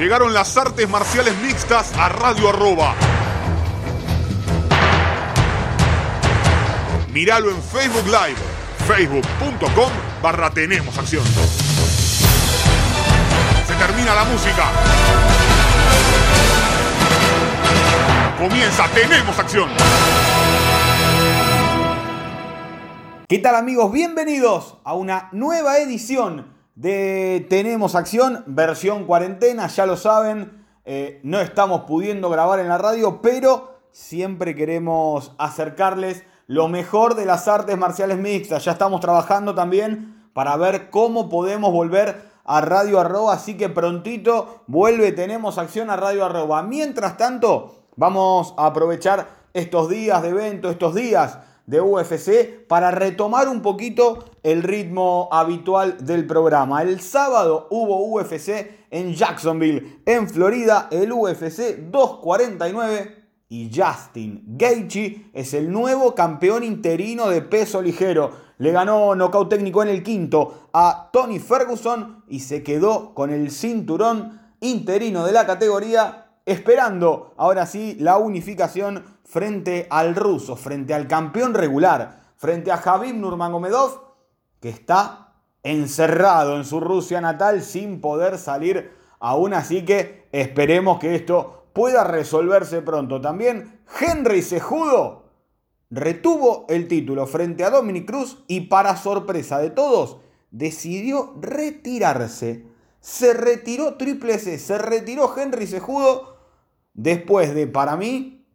Llegaron las artes marciales mixtas a Radio Arroba. Míralo en Facebook Live, facebook.com barra Tenemos Acción. Se termina la música. Comienza Tenemos Acción. ¿Qué tal amigos? Bienvenidos a una nueva edición de Tenemos Acción, versión cuarentena, ya lo saben, eh, no estamos pudiendo grabar en la radio, pero siempre queremos acercarles lo mejor de las artes marciales mixtas. Ya estamos trabajando también para ver cómo podemos volver a Radio Arroba, así que prontito vuelve Tenemos Acción a Radio Arroba. Mientras tanto, vamos a aprovechar estos días de evento, estos días de UFC para retomar un poquito el ritmo habitual del programa. El sábado hubo UFC en Jacksonville, en Florida, el UFC 249 y Justin Gaethje es el nuevo campeón interino de peso ligero. Le ganó nocaut técnico en el quinto a Tony Ferguson y se quedó con el cinturón interino de la categoría esperando ahora sí la unificación frente al ruso, frente al campeón regular, frente a Javib Nurmagomedov, que está encerrado en su Rusia natal sin poder salir aún, así que esperemos que esto pueda resolverse pronto. También Henry Sejudo retuvo el título frente a Dominic Cruz y para sorpresa de todos, decidió retirarse. Se retiró Triple C, se retiró Henry Sejudo después de, para mí,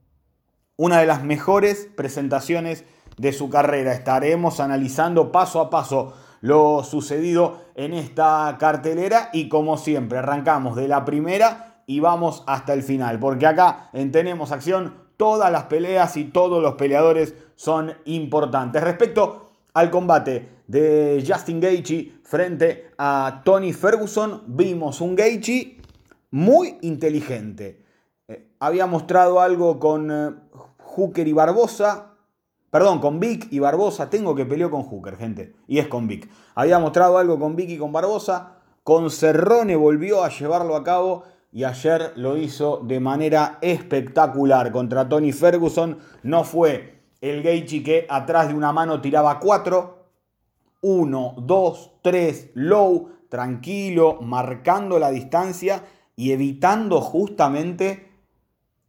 una de las mejores presentaciones de su carrera. Estaremos analizando paso a paso lo sucedido en esta cartelera y como siempre arrancamos de la primera y vamos hasta el final, porque acá en Tenemos Acción todas las peleas y todos los peleadores son importantes. Respecto al combate de Justin Gaethje frente a Tony Ferguson, vimos un Gaethje muy inteligente. Eh, había mostrado algo con eh, Hooker y Barbosa. Perdón, con Vic y Barbosa. Tengo que pelear con Hooker, gente. Y es con Vic. Había mostrado algo con Vic y con Barbosa. Con Cerrone volvió a llevarlo a cabo. Y ayer lo hizo de manera espectacular contra Tony Ferguson. No fue el Gaethje que atrás de una mano tiraba cuatro. Uno, dos, tres, low, tranquilo, marcando la distancia y evitando justamente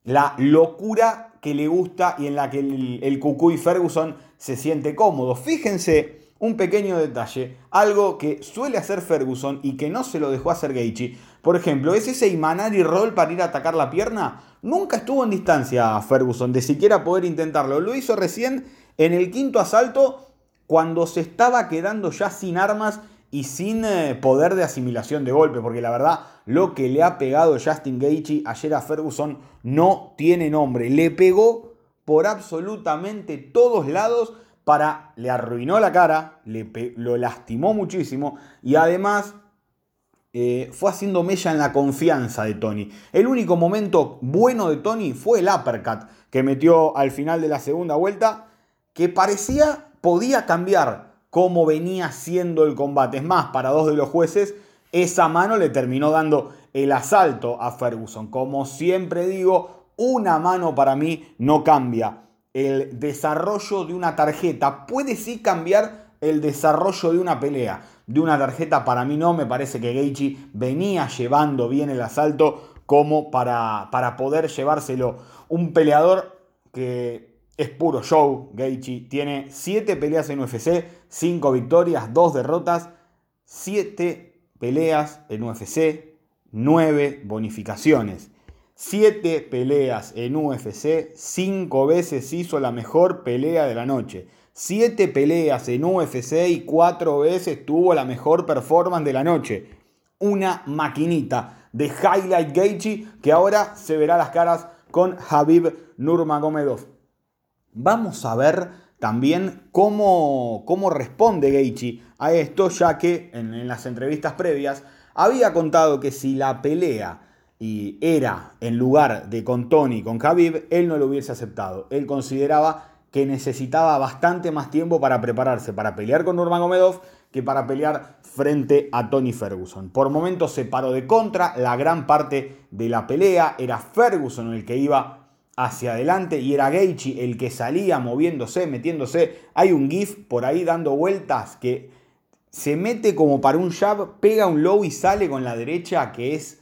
la locura que le gusta y en la que el, el Cucuy Ferguson se siente cómodo. Fíjense un pequeño detalle, algo que suele hacer Ferguson y que no se lo dejó hacer Gaethje. Por ejemplo, es ese y roll para ir a atacar la pierna. Nunca estuvo en distancia Ferguson de siquiera poder intentarlo. Lo hizo recién en el quinto asalto cuando se estaba quedando ya sin armas y sin eh, poder de asimilación de golpe, porque la verdad lo que le ha pegado Justin Gaethje ayer a Ferguson no tiene nombre. Le pegó por absolutamente todos lados para le arruinó la cara, le lo lastimó muchísimo y además eh, fue haciendo mella en la confianza de Tony. El único momento bueno de Tony fue el uppercut que metió al final de la segunda vuelta, que parecía podía cambiar cómo venía siendo el combate. Es más, para dos de los jueces, esa mano le terminó dando el asalto a Ferguson. Como siempre digo, una mano para mí no cambia el desarrollo de una tarjeta. Puede sí cambiar el desarrollo de una pelea. De una tarjeta para mí no, me parece que Gaethje venía llevando bien el asalto como para, para poder llevárselo. Un peleador que es puro show. Gaethje tiene 7 peleas en UFC, 5 victorias, 2 derrotas, 7 peleas en UFC, 9 bonificaciones. 7 peleas en UFC, 5 veces hizo la mejor pelea de la noche. 7 peleas en UFC y 4 veces tuvo la mejor performance de la noche. Una maquinita de Highlight Gaethje que ahora se verá las caras con Habib Nurmagomedov. Vamos a ver también cómo, cómo responde Gaethje a esto, ya que en, las entrevistas previas había contado que si la pelea y era en lugar de con Tony, con Khabib, él no lo hubiese aceptado. Él consideraba que necesitaba bastante más tiempo para prepararse para pelear con Nurmagomedov que para pelear frente a Tony Ferguson. Por momentos se paró de contra, la gran parte de la pelea era Ferguson el que iba hacia adelante y era Gaethje el que salía moviéndose, metiéndose. Hay un GIF por ahí dando vueltas que se mete como para un jab, pega un low y sale con la derecha que es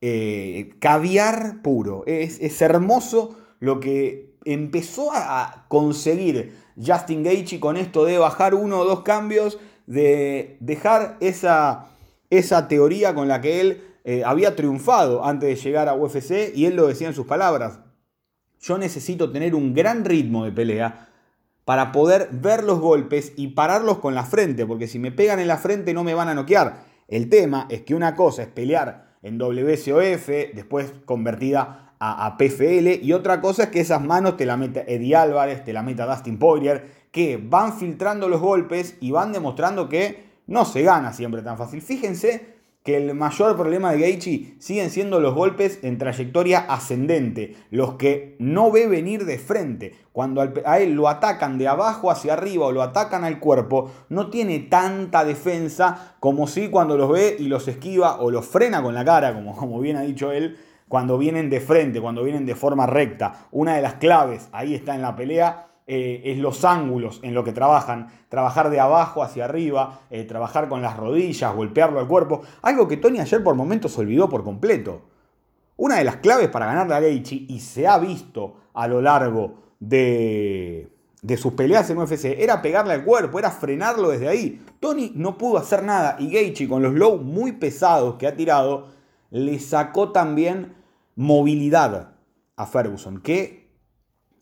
eh, caviar puro. Es, es hermoso lo que empezó a conseguir Justin Gaethje con esto de bajar uno o dos cambios, de dejar esa, esa teoría con la que él eh, había triunfado antes de llegar a UFC y él lo decía en sus palabras. Yo necesito tener un gran ritmo de pelea para poder ver los golpes y pararlos con la frente, porque si me pegan en la frente no me van a noquear. El tema es que una cosa es pelear en WCOF, después convertida a, PFL. Y otra cosa es que esas manos te la meta Eddie Álvarez, te la meta Dustin Poirier, que van filtrando los golpes y van demostrando que no se gana siempre tan fácil. Fíjense que el mayor problema de Gaethje siguen siendo los golpes en trayectoria ascendente, los que no ve venir de frente. Cuando a él lo atacan de abajo hacia arriba o lo atacan al cuerpo, no tiene tanta defensa como si cuando los ve y los esquiva o los frena con la cara, como, como bien ha dicho él, cuando vienen de frente, cuando vienen de forma recta. Una de las claves, ahí está en la pelea, eh, es los ángulos en lo que trabajan. Trabajar de abajo hacia arriba, eh, trabajar con las rodillas, golpearlo al cuerpo. Algo que Tony ayer por momentos olvidó por completo. Una de las claves para ganarle a Gaethje, y se ha visto a lo largo de, de sus peleas en UFC, era pegarle al cuerpo, era frenarlo desde ahí. Tony no pudo hacer nada y Gaethje con los low muy pesados que ha tirado, le sacó también movilidad a Ferguson, que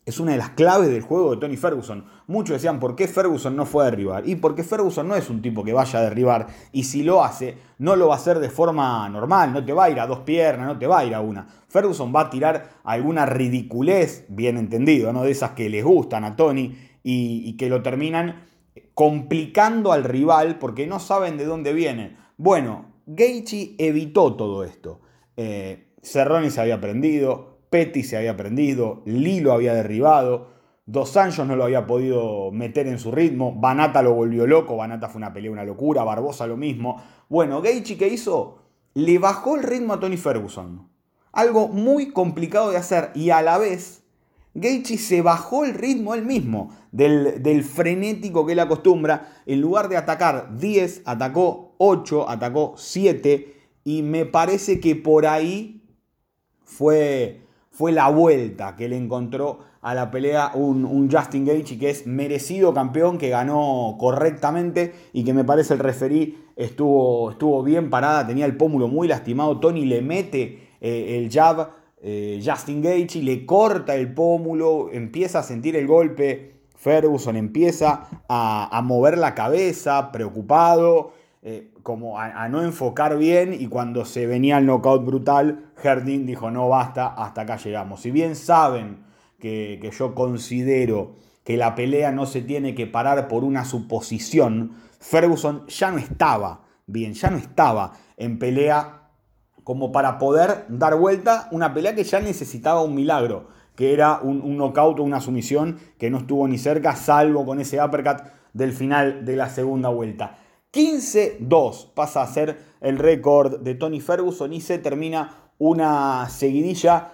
es una de las claves del juego de Tony Ferguson. Muchos decían, ¿por qué Ferguson no fue a derribar? Y porque Ferguson no es un tipo que vaya a derribar, y si lo hace, no lo va a hacer de forma normal, no te va a ir a dos piernas, no te va a ir a una. Ferguson va a tirar alguna ridiculez, bien entendido, ¿no? de esas que les gustan a Tony y, que lo terminan complicando al rival porque no saben de dónde viene. Bueno, Gaethje evitó todo esto. Eh, Cerrone se había prendido, Petty se había prendido, Lilo había derribado, Dos Anjos no lo había podido meter en su ritmo, Banata lo volvió loco, Banata fue una pelea, una locura, Barbosa lo mismo. Bueno, Gaethje, ¿qué hizo? Le bajó el ritmo a Tony Ferguson. Algo muy complicado de hacer y a la vez Gaethje se bajó el ritmo él mismo del, del, frenético que él acostumbra. En lugar de atacar 10, atacó 8, atacó 7 y me parece que por ahí fue, fue la vuelta que le encontró a la pelea un, Justin Gage que es merecido campeón, que ganó correctamente y que me parece el referí estuvo, estuvo bien parada, tenía el pómulo muy lastimado. Tony le mete eh, el jab, eh, Justin Gage le corta el pómulo, empieza a sentir el golpe. Ferguson empieza a mover la cabeza, preocupado. Eh, como a, no enfocar bien y cuando se venía el knockout brutal, Herdin dijo no basta, hasta acá llegamos. Si bien saben que, que yo considero que la pelea no se tiene que parar por una suposición, Ferguson ya no estaba bien, ya no estaba en pelea como para poder dar vuelta una pelea que ya necesitaba un milagro, que era un, un knockout o una sumisión que no estuvo ni cerca, salvo con ese uppercut del final de la segunda vuelta. 15-2 pasa a ser el récord de Tony Ferguson y se termina una seguidilla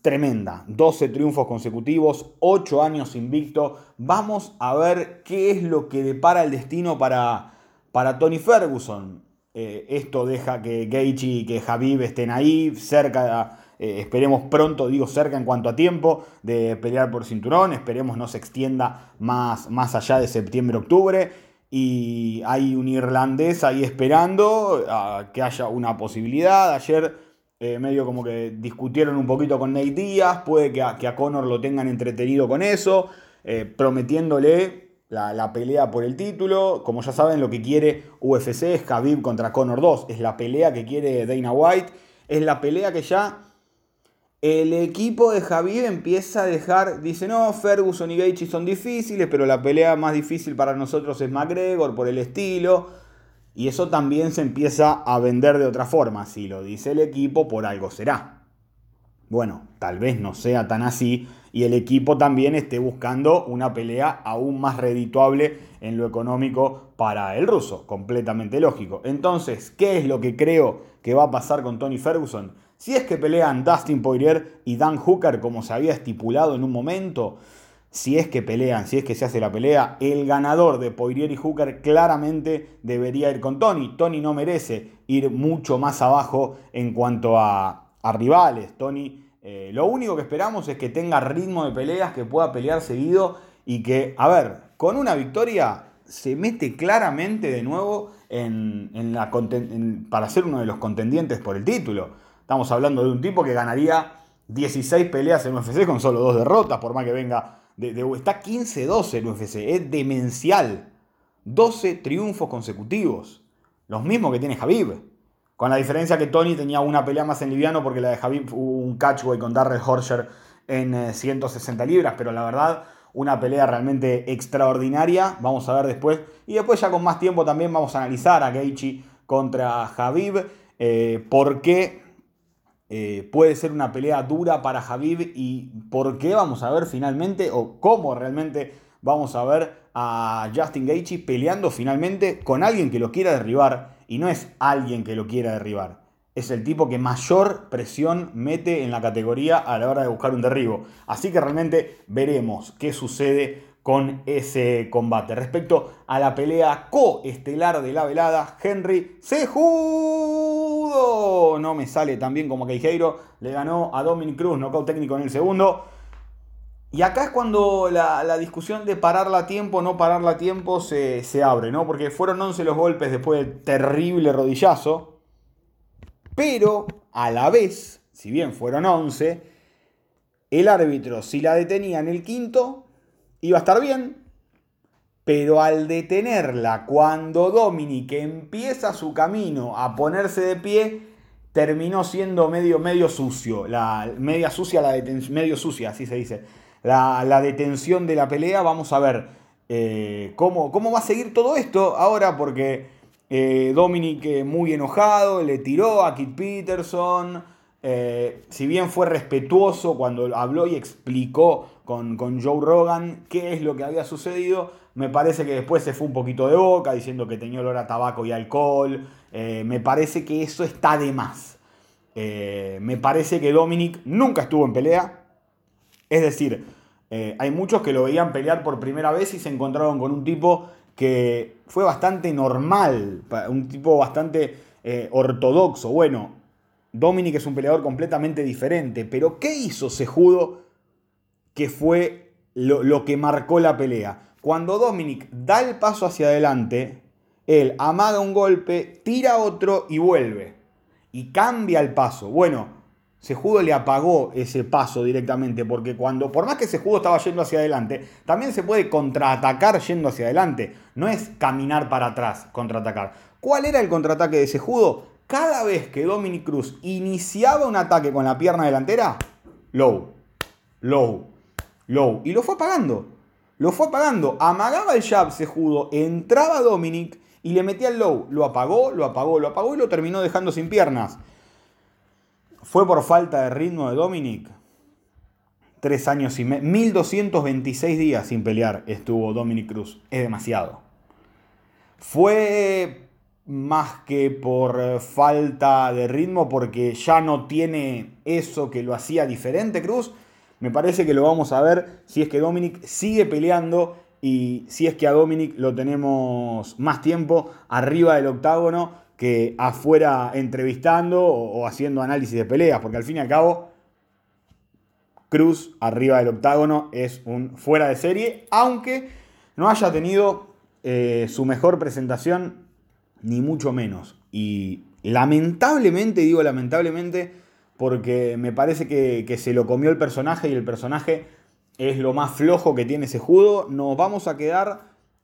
tremenda. 12 triunfos consecutivos, 8 años invicto. Vamos a ver qué es lo que depara el destino para, para Tony Ferguson. Eh, esto deja que Gaethje y que Javib estén ahí, cerca, eh, esperemos pronto, digo cerca en cuanto a tiempo, de pelear por cinturón. Esperemos no se extienda más, más allá de septiembre-octubre y hay un irlandés ahí esperando a que haya una posibilidad. Ayer eh, medio como que discutieron un poquito con Nate Díaz, puede que a, que a Conor lo tengan entretenido con eso, eh, prometiéndole la, la, pelea por el título. Como ya saben, lo que quiere UFC es Khabib contra Conor 2, es la pelea que quiere Dana White, es la pelea que ya el equipo de Javier empieza a dejar, dice, no, Ferguson y Gaethje son difíciles, pero la pelea más difícil para nosotros es McGregor por el estilo. Y eso también se empieza a vender de otra forma. Si lo dice el equipo, por algo será. Bueno, tal vez no sea tan así y el equipo también esté buscando una pelea aún más redituable en lo económico para el ruso, completamente lógico. Entonces, ¿qué es lo que creo que va a pasar con Tony Ferguson? Si es que pelean Dustin Poirier y Dan Hooker como se había estipulado en un momento, si es que pelean, si es que se hace la pelea, el ganador de Poirier y Hooker claramente debería ir con Tony. Tony no merece ir mucho más abajo en cuanto a, rivales. Tony, eh, lo único que esperamos es que tenga ritmo de peleas, que pueda pelear seguido y que, a ver, con una victoria se mete claramente de nuevo en, la, para ser uno de los contendientes por el título. Estamos hablando de un tipo que ganaría 16 peleas en UFC con solo dos derrotas, por más que venga está 15-12 el UFC, es demencial. 12 triunfos consecutivos. Los mismos que tiene Javib. Con la diferencia que Tony tenía una pelea más en liviano porque la de Javib hubo un catchway con Darrell Horscher en 160 eh, libras, pero la verdad, una pelea realmente extraordinaria. Vamos a ver después. Y después ya con más tiempo también vamos a analizar a Geichi contra Javib. Eh, ¿Por qué eh, puede ser una pelea dura para Javib y por qué vamos a ver finalmente o cómo realmente vamos a ver a Justin Gaethje peleando finalmente con alguien que lo quiera derribar y no es alguien que lo quiera derribar. Es el tipo que mayor presión mete en la categoría a la hora de buscar un derribo. Así que realmente veremos qué sucede con ese combate. Respecto a la pelea coestelar de la velada, Henry No me sale tan bien como Queijeiro, le ganó a Dominic Cruz, nocaut técnico en el segundo. Y acá es cuando la, discusión de pararla a tiempo no pararla a tiempo se, se, abre, ¿no? Porque fueron 11 los golpes después del terrible rodillazo. Pero a la vez, si bien fueron 11, el árbitro, si la detenía en el quinto, iba a estar bien, pero al detenerla, cuando Dominic empieza su camino a ponerse de pie, terminó siendo medio, medio sucio. La, media sucia, la medio sucia, así se dice. La, detención de la pelea. Vamos a ver eh, cómo, cómo, va a seguir todo esto ahora, porque eh, Dominic eh, muy enojado, le tiró a Kit Peterson. si bien fue respetuoso cuando habló y explicó con, Joe Rogan qué es lo que había sucedido. Me parece que después se fue un poquito de boca diciendo que tenía olor a tabaco y alcohol. Eh, me parece que eso está de más. Eh, me parece que Dominic nunca estuvo en pelea. Es decir, eh, hay muchos que lo veían pelear por primera vez y se encontraron con un tipo que fue bastante normal, un tipo bastante ortodoxo. Bueno, Dominic es un peleador completamente diferente, pero ¿qué hizo Sejudo que fue lo, que marcó la pelea. Cuando Dominic da el paso hacia adelante, él amaga un golpe, tira otro y vuelve. Y cambia el paso. Bueno, Sejudo le apagó ese paso directamente, porque cuando, por más que Sejudo estaba yendo hacia adelante, también se puede contraatacar yendo hacia adelante. No es caminar para atrás, contraatacar. ¿Cuál era el contraataque de Sejudo? Cada vez que Dominic Cruz iniciaba un ataque con la pierna delantera, low, low, Low. Y lo fue apagando. Lo fue apagando. Amagaba el jab Sejudo, entraba Dominic y le metía el low. Lo apagó, lo apagó, lo apagó y lo terminó dejando sin piernas. ¿Fue por falta de ritmo de Dominic? Tres años y medio. 1226 días sin pelear estuvo Dominic Cruz. Es demasiado. Fue más que por falta de ritmo, porque ya no tiene eso que lo hacía diferente Cruz me parece que lo vamos a ver si es que Dominic sigue peleando y si es que a Dominic lo tenemos más tiempo arriba del octágono que afuera entrevistando o, haciendo análisis de peleas, porque al fin y al cabo Cruz arriba del octágono es un fuera de serie, aunque no haya tenido eh, su mejor presentación, ni mucho menos. Y lamentablemente, digo lamentablemente, porque me parece que, se lo comió el personaje y el personaje es lo más flojo que tiene ese judo. Nos vamos a quedar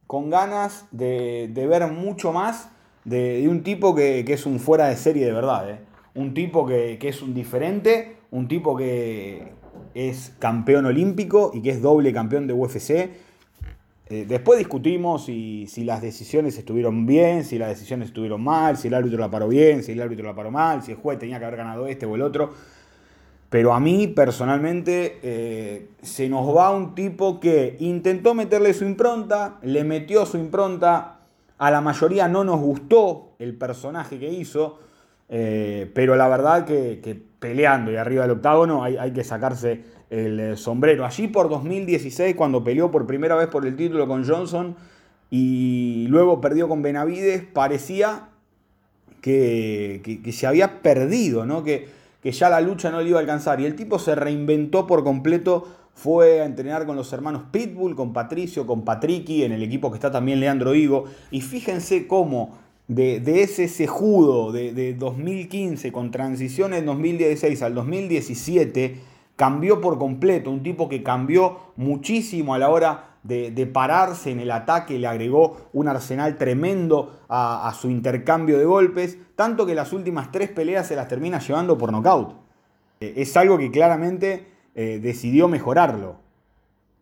con ganas de, ver mucho más de, un tipo que, es un fuera de serie de verdad. ¿eh? Un tipo que, que es un diferente, un tipo que es campeón olímpico y que es doble campeón de UFC eh, después discutimos si, las decisiones estuvieron bien, si las decisiones estuvieron mal, si el árbitro la paró bien, si el árbitro la paró mal, si el juez tenía que haber ganado este o el otro. Pero a mí personalmente eh, se nos va un tipo que intentó meterle su impronta, le metió su impronta, a la mayoría no nos gustó el personaje que hizo, eh, pero la verdad que, peleando y arriba del octágono hay, que sacarse el sombrero. Allí por 2016, cuando peleó por primera vez por el título con Johnson y luego perdió con Benavides, parecía que, que se había perdido, ¿no? Que, que ya la lucha no le iba a alcanzar. Y el tipo se reinventó por completo, fue a entrenar con los hermanos Pitbull, con Patricio, con Patricky, en el equipo que está también Leandro Higo. Y fíjense cómo de, ese sejudo de, de 2015 con transición en 2016 al 2017 cambió por completo. Un tipo que cambió muchísimo a la hora de, pararse en el ataque, le agregó un arsenal tremendo a, su intercambio de golpes, tanto que las últimas tres peleas se las termina llevando por nocaut. Eh, es algo que claramente eh, decidió mejorarlo,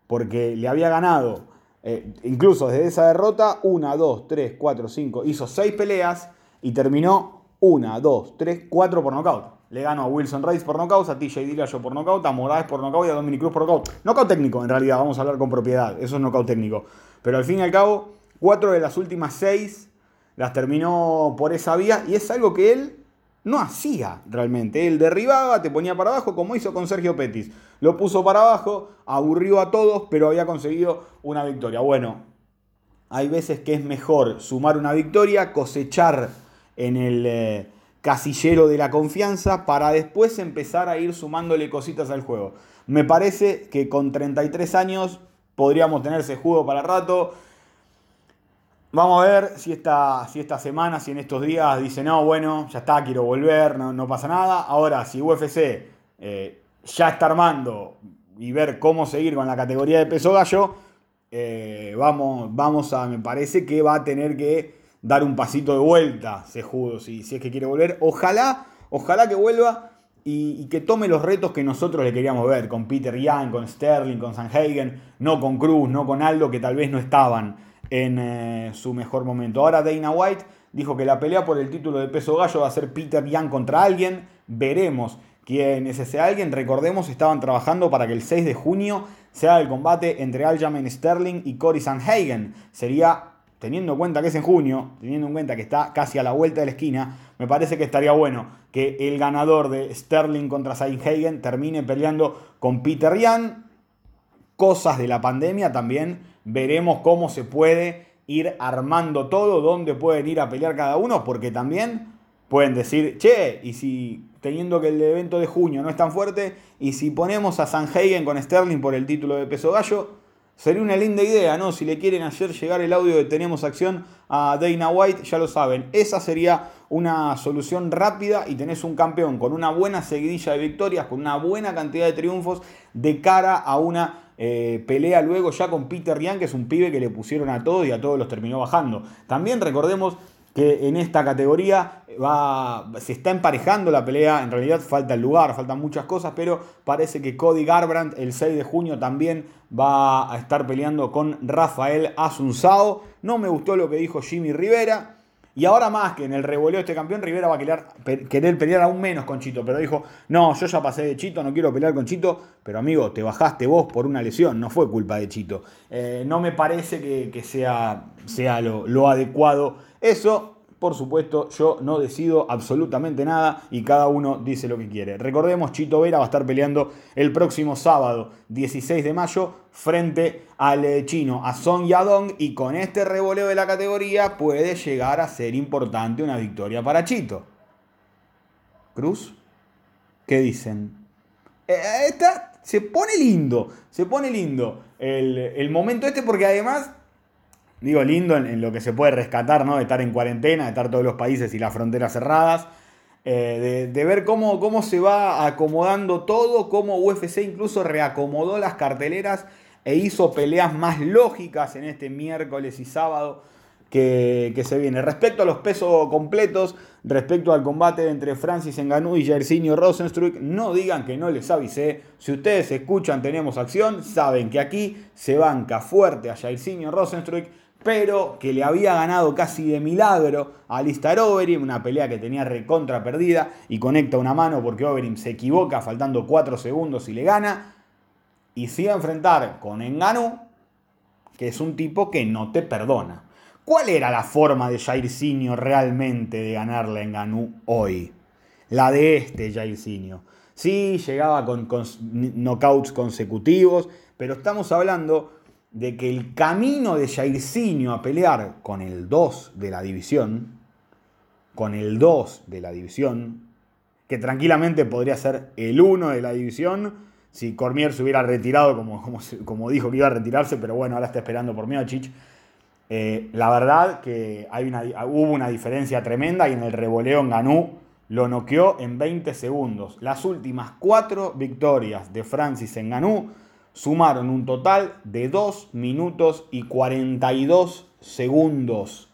porque le había ganado, eh, incluso desde esa derrota, una, dos, tres, cuatro, cinco, hizo seis peleas y terminó una, dos, tres, cuatro por nocaut. Le ganó a Wilson Rice por nocaut, a TJ Dillashaw por nocaut, a Moraes por nocaut y a Dominic Cruz por nocaut. Nocaut técnico, en realidad, vamos a hablar con propiedad. Eso es nocaut técnico. Pero al fin y al cabo, cuatro de las últimas seis las terminó por esa vía y es algo que él no hacía realmente. Él derribaba, te ponía para abajo, como hizo con Sergio Petis. Lo puso para abajo, aburrió a todos, pero había conseguido una victoria. Bueno, hay veces que es mejor sumar una victoria, cosechar en el... Eh, casillero de la confianza para después empezar a ir sumándole cositas al juego. Me parece que con 33 años podríamos tener ese juego para rato. Vamos a ver si esta, si esta semana, si en estos días dice, no, bueno, ya está, quiero volver, no, pasa nada. Ahora, si UFC eh, ya está armando y ver cómo seguir con la categoría de peso gallo, eh, vamos, vamos a, me parece que va a tener que dar un pasito de vuelta, Sejudo, si, si es que quiere volver. Ojalá, ojalá que vuelva y, que tome los retos que nosotros le queríamos ver, con Peter Young, con Sterling, con Sanhagen, no con Cruz, no con Aldo, que tal vez no estaban en eh, su mejor momento. Ahora Dana White dijo que la pelea por el título de peso gallo va a ser Peter Young contra alguien. Veremos quién es ese alguien. Recordemos, estaban trabajando para que el 6 de junio sea el combate entre Aljamain Sterling y Cory Sanhagen. Sería teniendo en cuenta que es en junio, teniendo en cuenta que está casi a la vuelta de la esquina, me parece que estaría bueno que el ganador de Sterling contra Hagen termine peleando con Peter Yan. Cosas de la pandemia también. Veremos cómo se puede ir armando todo, dónde pueden ir a pelear cada uno, porque también pueden decir, che, y si teniendo que el evento de junio no es tan fuerte, y si ponemos a Hagen con Sterling por el título de peso gallo, Sería una linda idea, ¿no? Si le quieren hacer llegar el audio de Tenemos Acción a Dana White, ya lo saben. Esa sería una solución rápida y tenés un campeón con una buena seguidilla de victorias, con una buena cantidad de triunfos de cara a una eh, pelea luego ya con Peter Ryan, que es un pibe que le pusieron a todos y a todos los terminó bajando. También recordemos que en esta categoría va, se está emparejando la pelea, en realidad falta el lugar, faltan muchas cosas, pero parece que Cody Garbrandt el 6 de junio también va a estar peleando con Rafael Asunzao. No me gustó lo que dijo Jimmy Rivera. Y ahora más que en el revoleo de este campeón, Rivera va a querer, querer, pelear aún menos con Chito. Pero dijo, no, yo ya pasé de Chito, no quiero pelear con Chito. Pero amigo, te bajaste vos por una lesión, no fue culpa de Chito. Eh, no me parece que, sea, sea lo, lo adecuado eso. Por supuesto, yo no decido absolutamente nada y cada uno dice lo que quiere. Recordemos, Chito Vera va a estar peleando el próximo sábado, 16 de mayo, frente al eh, chino, a Song Yadong, y con este revoleo de la categoría puede llegar a ser importante una victoria para Chito. Cruz, ¿qué dicen? Eh, se pone lindo, se pone lindo el, el momento este porque además digo, lindo en, lo que se puede rescatar, ¿no? De estar en cuarentena, de estar todos los países y las fronteras cerradas. Eh, de, ver cómo, cómo se va acomodando todo, cómo UFC incluso reacomodó las carteleras e hizo peleas más lógicas en este miércoles y sábado que, se viene. Respecto a los pesos completos, respecto al combate entre Francis Ngannou y Jairzinho Rosenstruck, no digan que no les avisé. Si ustedes escuchan Tenemos Acción, saben que aquí se banca fuerte a Jairzinho Rosenstruck pero que le había ganado casi de milagro a Alistair Overeem, una pelea que tenía recontra perdida y conecta una mano porque Overeem se equivoca faltando 4 segundos y le gana. Y se iba a enfrentar con Enganu, que es un tipo que no te perdona. ¿Cuál era la forma de Jairzinho realmente de ganarle a Enganu hoy? La de este Jairzinho. Sí, llegaba con, con knockouts consecutivos, pero estamos hablando de que el camino de Jairzinho a pelear con el 2 de la división, con el 2 de la división, que tranquilamente podría ser el 1 de la división, si Cormier se hubiera retirado como, como, dijo que iba a retirarse, pero bueno, ahora está esperando por Miocic. Eh, la verdad que hay una, hubo una diferencia tremenda y en el revoleo en Ganú lo noqueó en 20 segundos. Las últimas cuatro victorias de Francis en Ganú sumaron un total de 2 minutos y 42 segundos.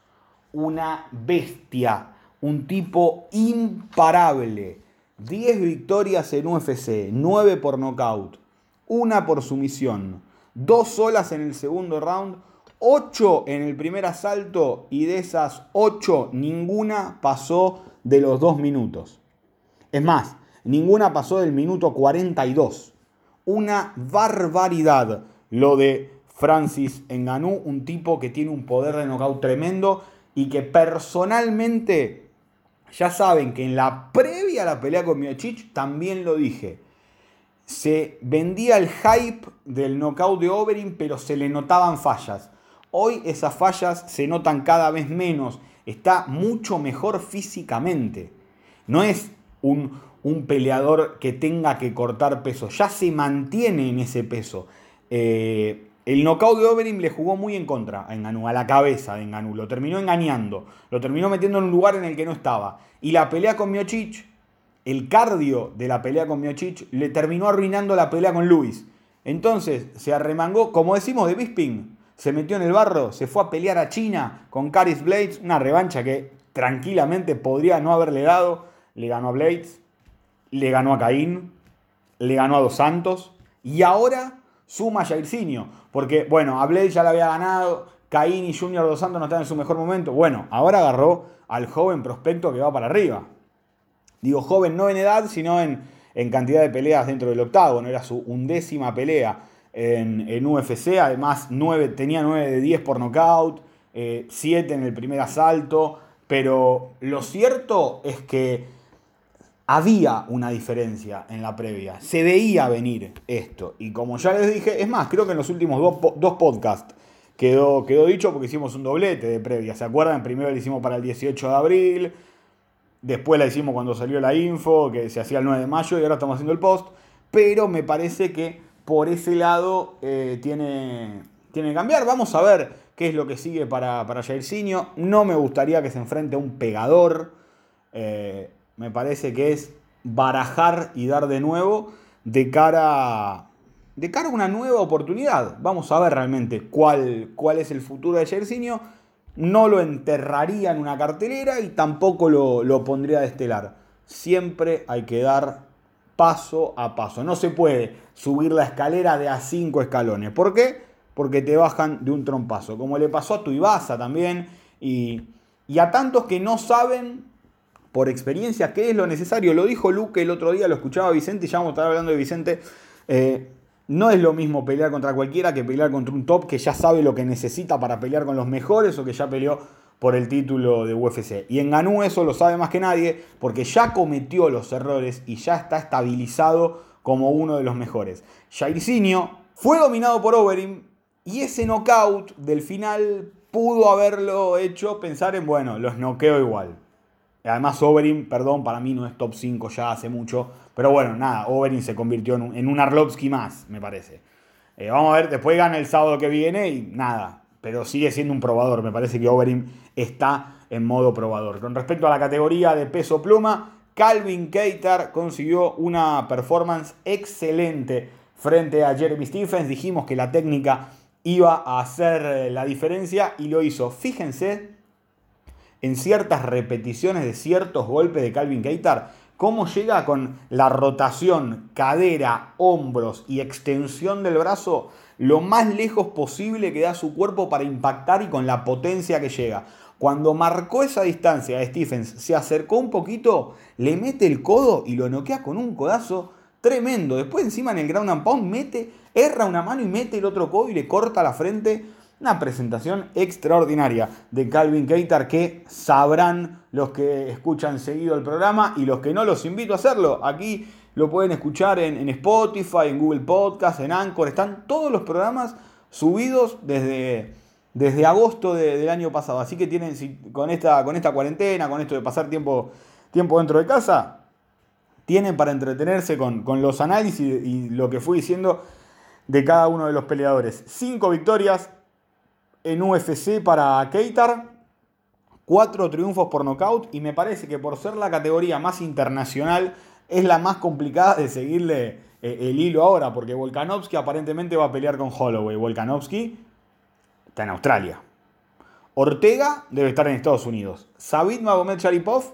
Una bestia, un tipo imparable. 10 victorias en UFC, 9 por nocaut, 1 por sumisión, 2 solas en el segundo round, 8 en el primer asalto y de esas 8 ninguna pasó de los 2 minutos. Es más, ninguna pasó del minuto 42 una barbaridad lo de Francis Ngannou, un tipo que tiene un poder de knockout tremendo y que personalmente ya saben que en la previa a la pelea con Miocic también lo dije. Se vendía el hype del knockout de Overeem, pero se le notaban fallas. Hoy esas fallas se notan cada vez menos. Está mucho mejor físicamente. No es un, un peleador que tenga que cortar peso. Ya se mantiene en ese peso. Eh, el knockout de Overeem le jugó muy en contra a Enganú, a la cabeza de Enganú. Lo terminó engañando. Lo terminó metiendo en un lugar en el que no estaba. Y la pelea con Miocic, el cardio de la pelea con Miocic, le terminó arruinando la pelea con Luis. Entonces se arremangó, como decimos de Bisping, se metió en el barro, se fue a pelear a China con Caris Blades, una revancha que tranquilamente podría no haberle dado. Le ganó a Blades, le ganó a Caín, le ganó a Dos Santos y ahora suma a Jairzinho. Porque, bueno, a Blade ya le había ganado, Caín y Junior Dos Santos no están en su mejor momento. Bueno, ahora agarró al joven prospecto que va para arriba. Digo joven no en edad, sino en, cantidad de peleas dentro del octavo. Era su undécima pelea en, UFC. Además, tenía 9 de 10 por nocaut, 7 eh, en el primer asalto. Pero lo cierto es que había una diferencia en la previa. Se veía venir esto. Y como ya les dije, es más, creo que en los últimos dos, podcasts quedó, quedó dicho porque hicimos un doblete de previa. ¿Se acuerdan? Primero la hicimos para el 18 de abril. Después la hicimos cuando salió la info, que se hacía el 9 de mayo, y ahora estamos haciendo el post. Pero me parece que por ese lado eh, tiene, tiene que cambiar. Vamos a ver qué es lo que sigue para, para Jairzinho. No me gustaría que se enfrente a un pegador. Eh, me parece que es barajar y dar de nuevo de cara, de cara a una nueva oportunidad. Vamos a ver realmente cuál, cuál es el futuro de Jairzinho. No lo enterraría en una cartelera y tampoco lo, lo pondría de estelar. Siempre hay que dar paso a paso. No se puede subir la escalera de a cinco escalones. ¿Por qué? Porque te bajan de un trompazo. Como le pasó a Tuibasa también. Y, y a tantos que no saben por experiencia qué es lo necesario. Lo dijo Luke el otro día, lo escuchaba Vicente, y ya vamos a estar hablando de Vicente. Eh, no es lo mismo pelear contra cualquiera que pelear contra un top que ya sabe lo que necesita para pelear con los mejores o que ya peleó por el título de UFC. Y en Ganú eso lo sabe más que nadie porque ya cometió los errores y ya está estabilizado como uno de los mejores. Jairzinho fue dominado por Overeem y ese knockout del final pudo haberlo hecho pensar en, bueno, los noqueo igual. Además, Overeem, perdón, para mí no es top 5 ya hace mucho. Pero bueno, nada, Overeem se convirtió en un, en Arlovsky más, me parece. Eh, vamos a ver, después gana el sábado que viene y nada. Pero sigue siendo un probador. Me parece que Overeem está en modo probador. Con respecto a la categoría de peso pluma, Calvin Keitar consiguió una performance excelente frente a Jeremy Stephens. Dijimos que la técnica iba a hacer eh, la diferencia y lo hizo. Fíjense en ciertas repeticiones de ciertos golpes de Calvin Keitar cómo llega con la rotación, cadera, hombros y extensión del brazo lo más lejos posible que da su cuerpo para impactar y con la potencia que llega. Cuando marcó esa distancia, Stephens se acercó un poquito, le mete el codo y lo noquea con un codazo tremendo. Después encima en el ground and pound mete, erra una mano y mete el otro codo y le corta la frente. Una presentación extraordinaria de Calvin Keitar que sabrán los que escuchan seguido el programa y los que no los invito a hacerlo. Aquí lo pueden escuchar en, Spotify, en Google Podcast, en Anchor. Están todos los programas subidos desde desde agosto del año pasado. Así que tienen, con esta, con esta cuarentena, con esto de pasar tiempo, tiempo dentro de casa, tienen para entretenerse con, los análisis y, lo que fui diciendo de cada uno de los peleadores. Cinco victorias en UFC para Keitar, cuatro triunfos por nocaut y me parece que por ser la categoría más internacional es la más complicada de seguirle eh, el hilo ahora, porque Volkanovski aparentemente va a pelear con Holloway. Volkanovski está en Australia. Ortega debe estar en Estados Unidos. Sabit Magomed Sharipov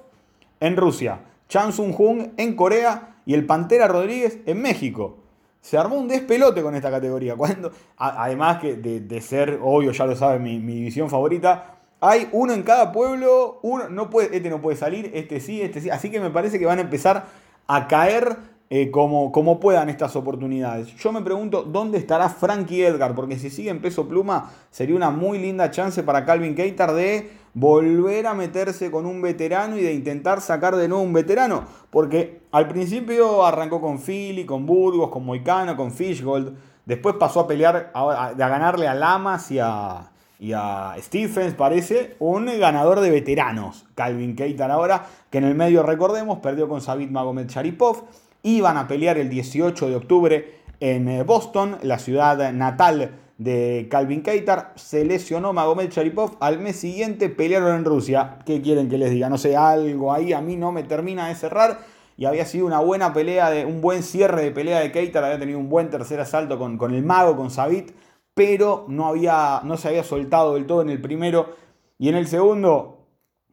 en Rusia. Chan Sung Jung en Corea y el Pantera Rodríguez en México. Se armó un despelote con esta categoría. Cuando, además que de, ser, obvio, ya lo saben, mi, mi, división favorita, hay uno en cada pueblo. Uno, no puede, este no puede salir, este sí, este sí. Así que me parece que van a empezar a caer eh, como, como, puedan estas oportunidades. Yo me pregunto dónde estará Frankie Edgar, porque si sigue en peso pluma sería una muy linda chance para Calvin Keitar de volver a meterse con un veterano y de intentar sacar de nuevo un veterano, porque al principio arrancó con Philly, con Burgos, con Moicano, con Fishgold, después pasó a pelear, a, ganarle a Lamas y a, y a Stephens, parece, un ganador de veteranos, Calvin Keitar ahora, que en el medio recordemos, perdió con Sabit Magomed Sharipov, iban a pelear el 18 de octubre en eh, Boston, la ciudad natal de Calvin Keitar. Se lesionó Magomed Sharipov. Al mes siguiente pelearon en Rusia. ¿Qué quieren que les diga? No sé, algo ahí a mí no me termina de cerrar. Y había sido una buena pelea, de, un buen cierre de pelea de Keitar. Había tenido un buen tercer asalto con, con el mago, con Sabit. Pero no, había, no se había soltado del todo en el primero. Y en el segundo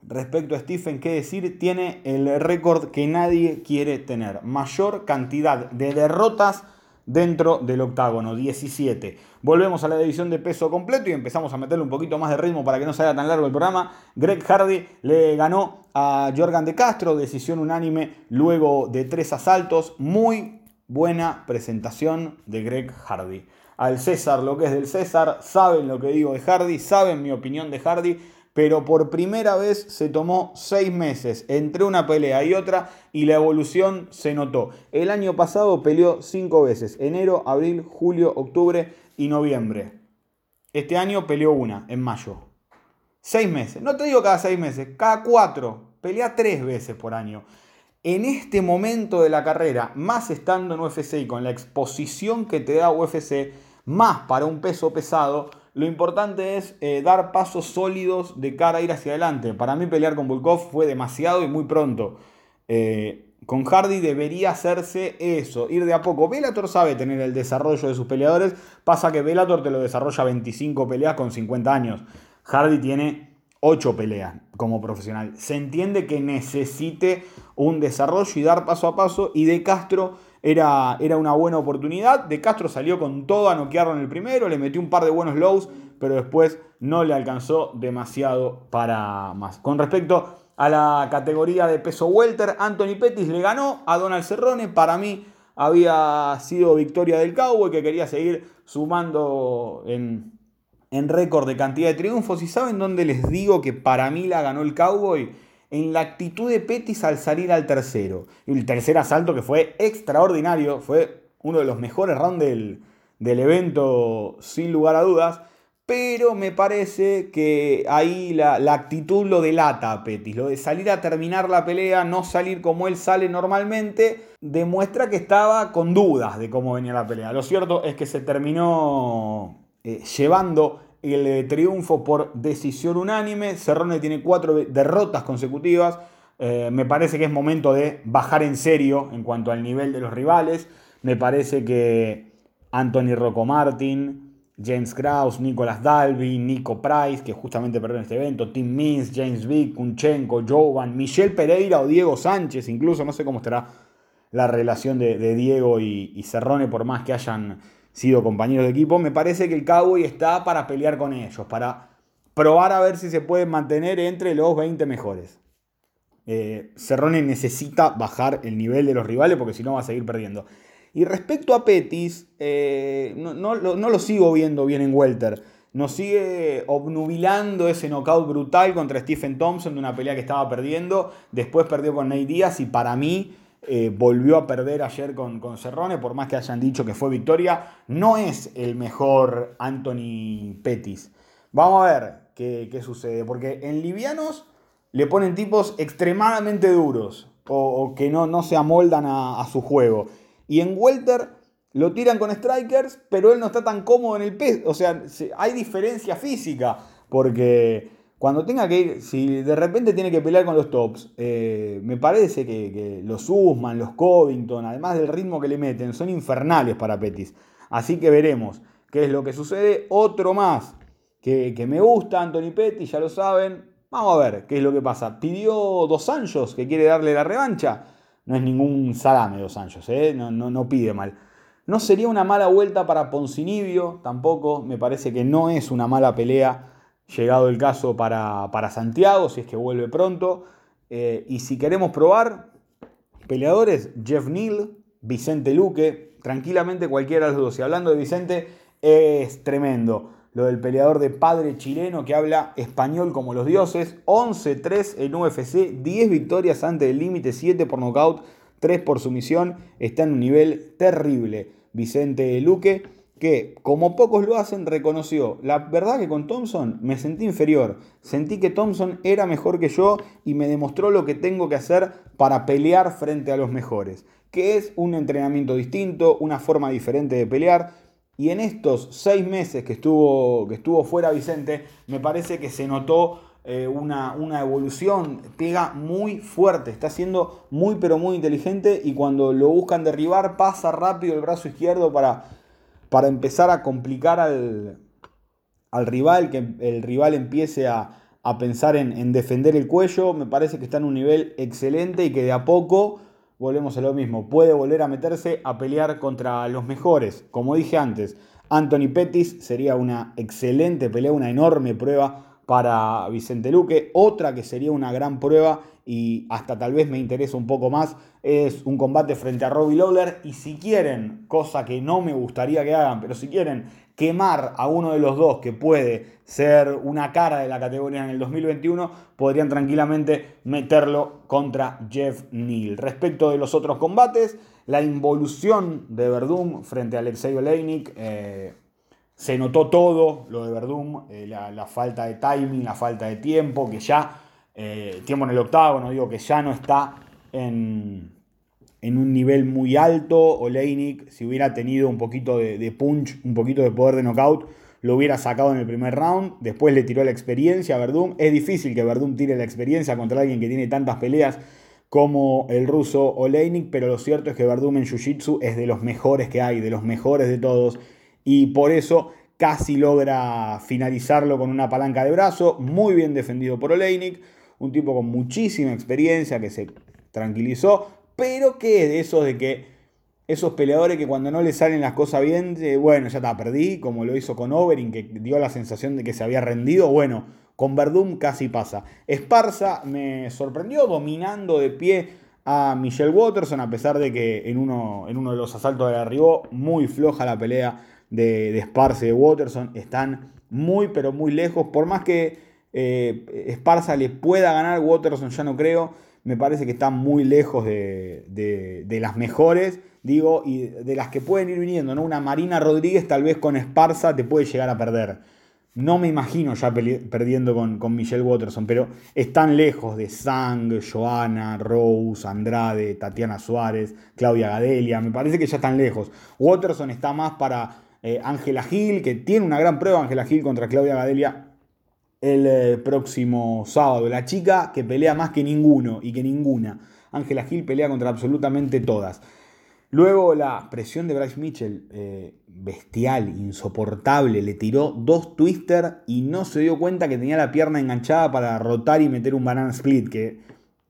respecto a Stephen, ¿qué decir? Tiene el récord que nadie quiere tener. Mayor cantidad de derrotas dentro del octágono, 17. Volvemos a la división de peso completo y empezamos a meterle un poquito más de ritmo para que no sea tan largo el programa. Greg Hardy le ganó a Jorgan de Castro, decisión unánime luego de tres asaltos. Muy buena presentación de Greg Hardy. Al César lo que es del César, saben lo que digo de Hardy, saben mi opinión de Hardy pero por primera vez se tomó seis meses entre una pelea y otra y la evolución se notó. El año pasado peleó cinco veces, enero, abril, julio, octubre y noviembre. Este año peleó una, en mayo. Seis meses, no te digo cada seis meses, cada cuatro, pelea tres veces por año. En este momento de la carrera, más estando en UFC y con la exposición que te da UFC, más para un peso pesado, lo importante es eh, dar pasos sólidos de cara a ir hacia adelante. Para mí pelear con Volkov fue demasiado y muy pronto. Eh, con Hardy debería hacerse eso, ir de a poco. Velator sabe tener el desarrollo de sus peleadores, pasa que Velator te lo desarrolla 25 peleas con 50 años. Hardy tiene 8 peleas como profesional. Se entiende que necesite un desarrollo y dar paso a paso y de Castro era, era una buena oportunidad. De Castro salió con todo a noquearlo en el primero, le metió un par de buenos lows, pero después no le alcanzó demasiado para más. Con respecto a la categoría de peso welter, Anthony Pettis le ganó a Donald Cerrone. Para mí había sido victoria del Cowboy que quería seguir sumando en, en récord de cantidad de triunfos. ¿Y saben dónde les digo que para mí la ganó el Cowboy? En la actitud de Petis al salir al tercero. El tercer asalto que fue extraordinario, fue uno de los mejores rounds del, evento sin lugar a dudas. Pero me parece que ahí la, actitud lo delata a Petis. Lo de salir a terminar la pelea, no salir como él sale normalmente, demuestra que estaba con dudas de cómo venía la pelea. Lo cierto es que se terminó eh, llevando el eh, triunfo por decisión unánime. Cerrone tiene cuatro derrotas consecutivas. Eh, me parece que es momento de bajar en serio en cuanto al nivel de los rivales. Me parece que Anthony Rocco Martin, James Krause, Nicolas Dalby, Nico Price, que justamente perdió en este evento, Tim Means, James Vick, Kunchenko, Jovan, Michel Pereira o Diego Sánchez, incluso no sé cómo estará la relación de, Diego y, y, Cerrone, por más que hayan sido compañeros de equipo. Me parece que el Cowboy está para pelear con ellos, para probar a ver si se pueden mantener entre los 20 mejores. Eh, Cerrone necesita bajar el nivel de los rivales porque si no va a seguir perdiendo. Y respecto a Petis, eh, no, lo sigo viendo bien en Welter. Nos sigue obnubilando ese knockout brutal contra Stephen Thompson de una pelea que estaba perdiendo. Después perdió con Nate Díaz y para mí eh, volvió a perder ayer con, con Cerrone, por más que hayan dicho que fue victoria. No es el mejor Anthony Petis. Vamos a ver qué, sucede, porque en livianos le ponen tipos extremadamente duros o, que no, no, se amoldan a su juego. Y en Welter lo tiran con strikers, pero él no está tan cómodo en el peso. O sea, hay diferencia física. Porque cuando tenga que ir, si de repente tiene que pelear con los tops, eh, me parece que, los Usman, los Covington, además del ritmo que le meten, son infernales para Petis. Así que veremos qué es lo que sucede. Otro más que, me gusta, Anthony Pettis, ya lo saben. Vamos a ver qué es lo que pasa. Pidió dos años que quiere darle la revancha. No es ningún salame Dos Anjos, ¿eh? no, no, pide mal. No sería una mala vuelta para Poncinibio, tampoco. Me parece que no es una mala pelea, llegado el caso para, Santiago, si es que vuelve pronto. Eh, y si queremos probar, peleadores, Jeff Neal, Vicente Luque, tranquilamente cualquiera de los dos. Y hablando de Vicente, es tremendo lo del peleador de padre chileno que habla español como los dioses. 11-3 en UFC, 10 victorias antes del límite, 7 por nocaut, 3 por sumisión. Está en un nivel terrible. Vicente Luque, que como pocos lo hacen, reconoció. La verdad que con Thompson me sentí inferior. Sentí que Thompson era mejor que yo y me demostró lo que tengo que hacer para pelear frente a los mejores. Que es un entrenamiento distinto, una forma diferente de pelear y en estos seis meses que estuvo, que estuvo fuera Vicente, me parece que se notó eh, una, una, evolución, pega muy fuerte, está siendo muy pero muy inteligente y cuando lo buscan derribar pasa rápido el brazo izquierdo para, para empezar a complicar al, al, rival, que el rival empiece a, a pensar en, en defender el cuello, me parece que está en un nivel excelente y que de a poco volvemos a lo mismo, puede volver a meterse a pelear contra los mejores. Como dije antes, Anthony Pettis sería una excelente pelea, una enorme prueba para Vicente Luque. Otra que sería una gran prueba y hasta tal vez me interesa un poco más es un combate frente a Robbie Lawler. Y si quieren, cosa que no me gustaría que hagan, pero si quieren quemar a uno de los dos que puede ser una cara de la categoría en el 2021, podrían tranquilamente meterlo contra Jeff Neal. Respecto de los otros combates, la involución de Verdum frente a Alexei Oleinik, eh, se notó todo lo de Verdum, eh, la, falta de timing, la falta de tiempo, que ya, eh, tiempo en el octavo, digo que ya no está en, en un nivel muy alto. Oleinik, si hubiera tenido un poquito de, punch, un poquito de poder de knockout, lo hubiera sacado en el primer round. Después le tiró la experiencia a Verdum. Es difícil que Verdum tire la experiencia contra alguien que tiene tantas peleas como el ruso Oleinik, pero lo cierto es que Verdum en Jiu-Jitsu es de los mejores que hay, de los mejores de todos, y por eso casi logra finalizarlo con una palanca de brazo, muy bien defendido por Oleinik, un tipo con muchísima experiencia que se tranquilizó, pero que de esos de que esos peleadores que cuando no le salen las cosas bien, bueno, ya está, perdí, como lo hizo con Overing, que dio la sensación de que se había rendido, bueno, con Verdum casi pasa. Esparza me sorprendió dominando de pie a Michelle Watterson, a pesar de que en uno, en uno de los asaltos de arribó, muy floja la pelea de, de Esparza y de Watterson, están muy pero muy lejos, por más que eh, Esparza le pueda ganar, Watterson ya no creo, me parece que están muy lejos de, las mejores, digo, y de las que pueden ir viniendo, ¿no? Una Marina Rodríguez tal vez con Esparza te puede llegar a perder. No me imagino ya perdiendo con, con, Michelle Watterson, pero están lejos de Sang, Joana, Rose, Andrade, Tatiana Suárez, Claudia Gadelia. Me parece que ya están lejos. Watterson está más para eh, Ángela Gil, que tiene una gran prueba Ángela Gil contra Claudia Gadelia el eh, próximo sábado. La chica que pelea más que ninguno y que ninguna. Ángela Gil pelea contra absolutamente todas. Luego la presión de Bryce Mitchell, eh, bestial, insoportable, le tiró dos twister y no se dio cuenta que tenía la pierna enganchada para rotar y meter un banana split, que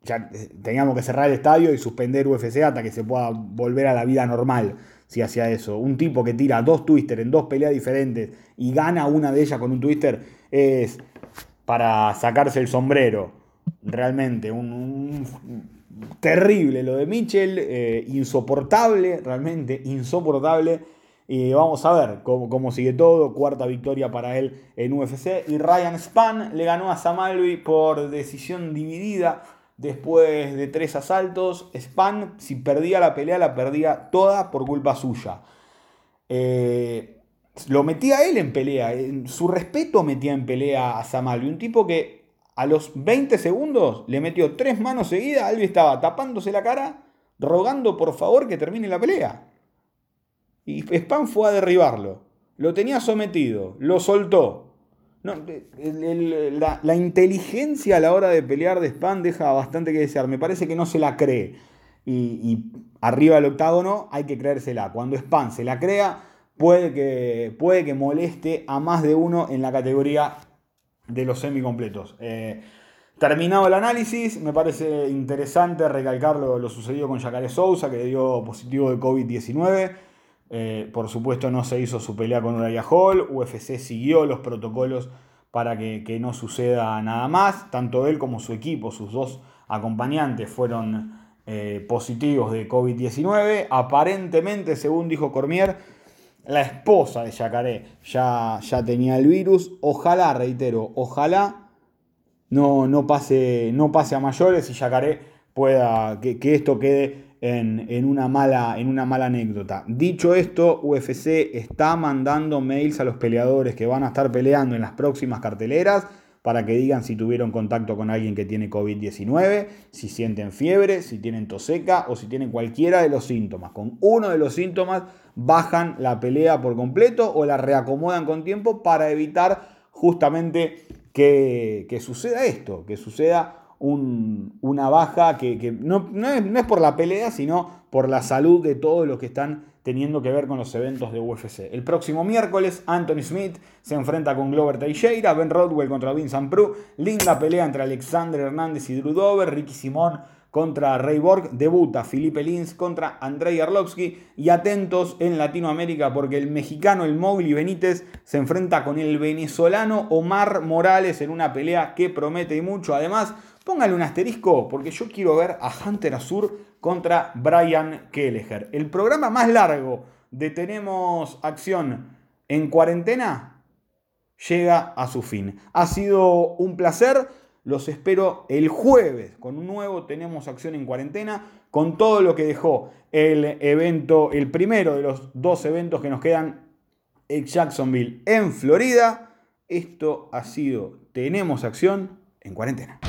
ya eh, teníamos que cerrar el estadio y suspender UFC hasta que se pueda volver a la vida normal si hacía eso. Un tipo que tira dos twister en dos peleas diferentes y gana una de ellas con un twister es para sacarse el sombrero. Realmente, un terrible lo de Mitchell, eh, insoportable, realmente insoportable. Y vamos a ver cómo, sigue todo. Cuarta victoria para él en UFC. Y Ryan Span le ganó a Samalvi por decisión dividida después de tres asaltos. Span, si perdía la pelea, la perdía toda por culpa suya. Eh, lo metía él en pelea. En su respeto metía en pelea a Samalvi. Un tipo que a los 20 segundos le metió tres manos seguidas. Albi estaba tapándose la cara, rogando por favor que termine la pelea. Y Spam fue a derribarlo. Lo tenía sometido, lo soltó. la, inteligencia a la hora de pelear de Spam deja bastante que desear. Me parece que no se la cree. Y, arriba del octágono hay que creérsela. Cuando Spam se la crea, puede que, puede que moleste a más de uno en la categoría de los semicompletos. Eh, terminado el análisis, me parece interesante recalcar lo, sucedido con Jacare Sousa, que dio positivo de COVID-19. Eh, por supuesto no se hizo su pelea con Uriah Hall, UFC siguió los protocolos para que, no suceda nada más. Tanto él como su equipo, sus dos acompañantes, fueron eh, positivos de COVID-19. Aparentemente, según dijo Cormier, la esposa de Yacaré ya, ya tenía el virus. Ojalá, reitero, ojalá no, no, pase, no pase a mayores y Yacaré pueda, que, esto quede en, una mala, en una mala anécdota. Dicho esto, UFC está mandando mails a los peleadores que van a estar peleando en las próximas carteleras para que digan si tuvieron contacto con alguien que tiene COVID-19, si sienten fiebre, si tienen tos seca o si tienen cualquiera de los síntomas. Con uno de los síntomas bajan la pelea por completo o la reacomodan con tiempo para evitar justamente que, suceda esto, que suceda una baja que, no, es, no, es, por la pelea, sino por la salud de todos los que están teniendo que ver con los eventos de UFC. El próximo miércoles, Anthony Smith se enfrenta con Glover Teixeira, Ben Rodwell contra Vincent Prue, linda pelea entre Alexander Hernández y Drew Dover, Ricky Simón contra Ray Borg, debuta Felipe Lins contra Andrei Arlovsky y atentos en Latinoamérica porque el mexicano el Mowgli Benítez se enfrenta con el venezolano Omar Morales en una pelea que promete mucho. Además, póngale un asterisco porque yo quiero ver a Hunter Azur contra Brian Kelleher. El programa más largo de Tenemos Acción en cuarentena llega a su fin. Ha sido un placer. Los espero el jueves con un nuevo Tenemos Acción en Cuarentena, con todo lo que dejó el evento, el primero de los dos eventos que nos quedan en Jacksonville, en Florida. Esto ha sido Tenemos Acción en Cuarentena.